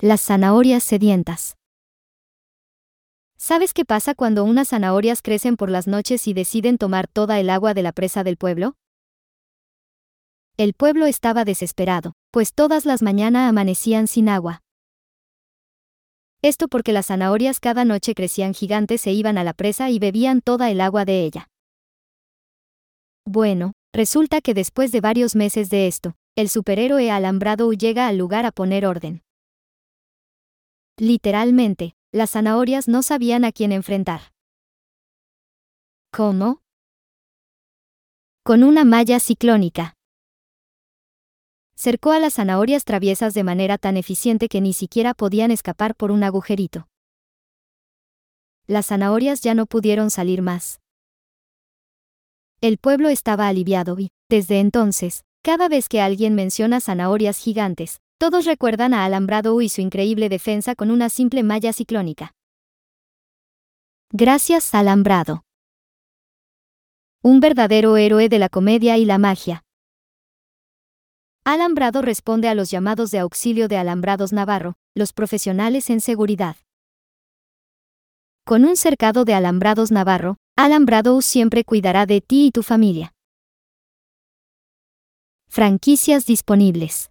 Las zanahorias sedientas. ¿Sabes qué pasa cuando unas zanahorias crecen por las noches y deciden tomar toda el agua de la presa del pueblo? El pueblo estaba desesperado, pues todas las mañanas amanecían sin agua. Esto porque las zanahorias cada noche crecían gigantes e iban a la presa y bebían toda el agua de ella. Bueno, resulta que después de varios meses de esto, el superhéroe alambrado llega al lugar a poner orden. Literalmente, las zanahorias no sabían a quién enfrentar. ¿Cómo? Con una malla ciclónica. Cercó a las zanahorias traviesas de manera tan eficiente que ni siquiera podían escapar por un agujerito. Las zanahorias ya no pudieron salir más. El pueblo estaba aliviado y, desde entonces, cada vez que alguien menciona zanahorias gigantes, todos recuerdan a Alambrado y su increíble defensa con una simple malla ciclónica. Gracias, Alambrado. Un verdadero héroe de la comedia y la magia. Alambrado responde a los llamados de auxilio de Alambrados Navarro, los profesionales en seguridad. Con un cercado de Alambrados Navarro, Alambrado siempre cuidará de ti y tu familia. Franquicias disponibles.